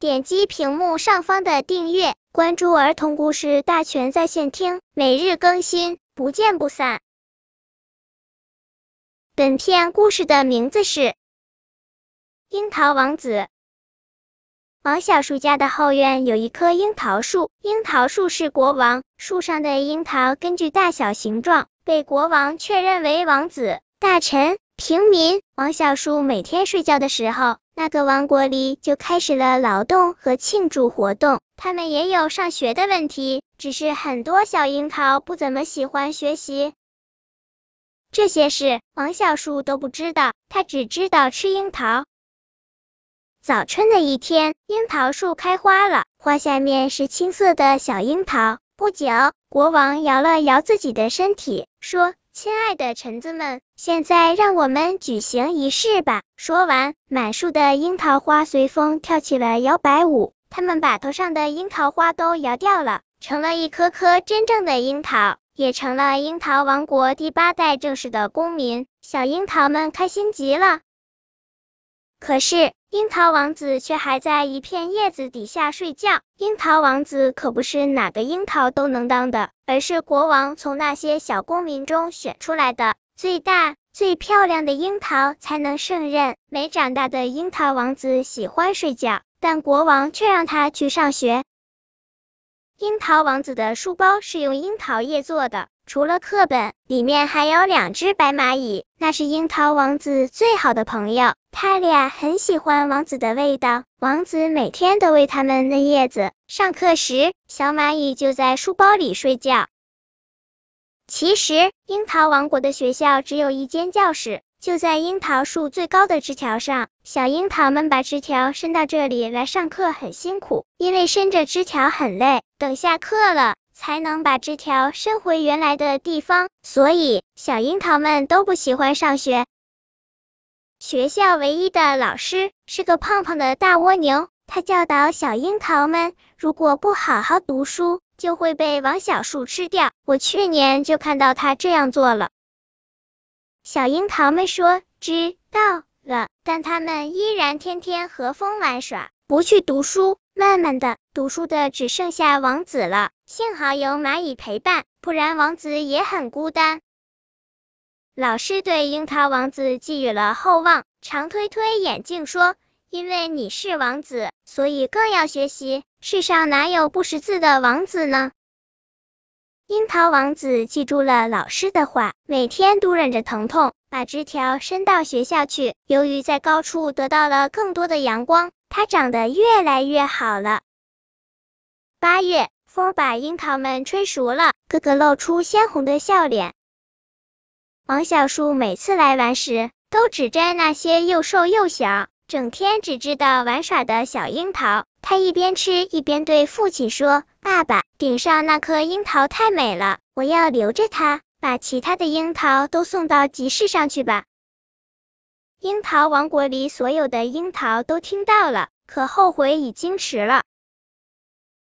点击屏幕上方的订阅，关注儿童故事大全在线听，每日更新，不见不散。本片故事的名字是《樱桃王子》。王小树家的后院有一棵樱桃树，樱桃树是国王，树上的樱桃根据大小形状被国王确认为王子。大臣、平民，王小树每天睡觉的时候，那个王国里就开始了劳动和庆祝活动。他们也有上学的问题，只是很多小樱桃不怎么喜欢学习。这些事王小树都不知道，他只知道吃樱桃。早春的一天，樱桃树开花了，花下面是青色的小樱桃。不久，国王摇了摇自己的身体，说。亲爱的臣子们，现在让我们举行仪式吧。说完，满树的樱桃花随风跳起了摇摆舞，他们把头上的樱桃花都摇掉了，成了一颗颗真正的樱桃，也成了樱桃王国第八代正式的公民。小樱桃们开心极了。可是，樱桃王子却还在一片叶子底下睡觉。樱桃王子可不是哪个樱桃都能当的，而是国王从那些小公民中选出来的，最大、最漂亮的樱桃才能胜任。没长大的樱桃王子喜欢睡觉，但国王却让他去上学。樱桃王子的书包是用樱桃叶做的。除了课本，里面还有两只白蚂蚁，那是樱桃王子最好的朋友。他俩很喜欢王子的味道，王子每天都喂它们嫩叶子。上课时，小蚂蚁就在书包里睡觉。其实，樱桃王国的学校只有一间教室，就在樱桃树最高的枝条上。小樱桃们把枝条伸到这里来上课很辛苦，因为伸着枝条很累。等下课了。才能把枝条伸回原来的地方，所以小樱桃们都不喜欢上学。学校唯一的老师是个胖胖的大蜗牛，他教导小樱桃们，如果不好好读书，就会被王小树吃掉。我去年就看到他这样做了。小樱桃们说知道了，但他们依然天天和风玩耍，不去读书。慢慢的，读书的只剩下王子了。幸好有蚂蚁陪伴，不然王子也很孤单。老师对樱桃王子寄予了厚望，常推推眼镜说：“因为你是王子，所以更要学习。世上哪有不识字的王子呢？”樱桃王子记住了老师的话，每天都忍着疼痛，把枝条伸到学校去。由于在高处得到了更多的阳光。它长得越来越好了。八月，风把樱桃们吹熟了，个个露出鲜红的笑脸。王小树每次来玩时，都只摘那些又瘦又小、整天只知道玩耍的小樱桃。他一边吃一边对父亲说：“爸爸，顶上那颗樱桃太美了，我要留着它，把其他的樱桃都送到集市上去吧。”樱桃王国里所有的樱桃都听到了，可后悔已经迟了。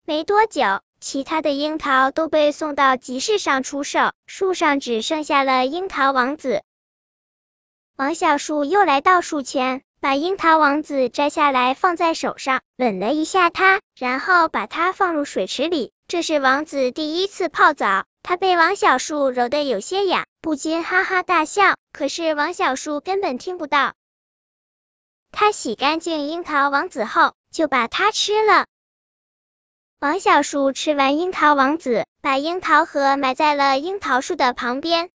没多久，其他的樱桃都被送到集市上出售，树上只剩下了樱桃王子。王小树又来到树前，把樱桃王子摘下来放在手上，吻了一下它，然后把它放入水池里。这是王子第一次泡澡，他被王小树揉得有些痒。不禁哈哈大笑，可是王小树根本听不到。他洗干净樱桃王子后，就把它吃了。王小树吃完樱桃王子，把樱桃核埋在了樱桃树的旁边。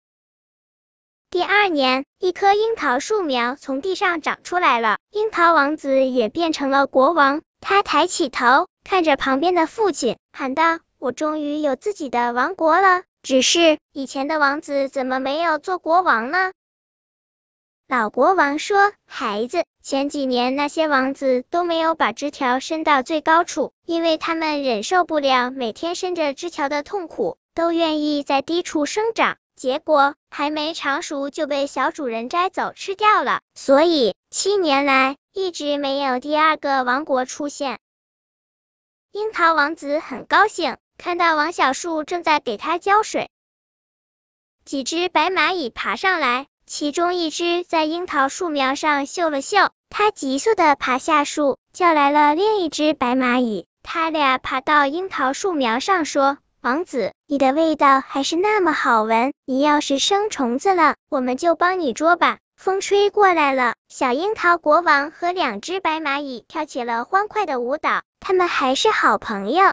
第二年，一棵樱桃树苗从地上长出来了，樱桃王子也变成了国王。他抬起头，看着旁边的父亲，喊道：“我终于有自己的王国了。”只是以前的王子怎么没有做国王呢？老国王说：“孩子，前几年那些王子都没有把枝条伸到最高处，因为他们忍受不了每天伸着枝条的痛苦，都愿意在低处生长。结果还没长熟就被小主人摘走吃掉了，所以七年来一直没有第二个王国出现。”樱桃王子很高兴。看到王小树正在给它浇水，几只白蚂蚁爬上来，其中一只在樱桃树苗上嗅了嗅，它急速的爬下树，叫来了另一只白蚂蚁。他俩爬到樱桃树苗上，说：“王子，你的味道还是那么好闻，你要是生虫子了，我们就帮你捉吧。”风吹过来了，小樱桃国王和两只白蚂蚁跳起了欢快的舞蹈，他们还是好朋友。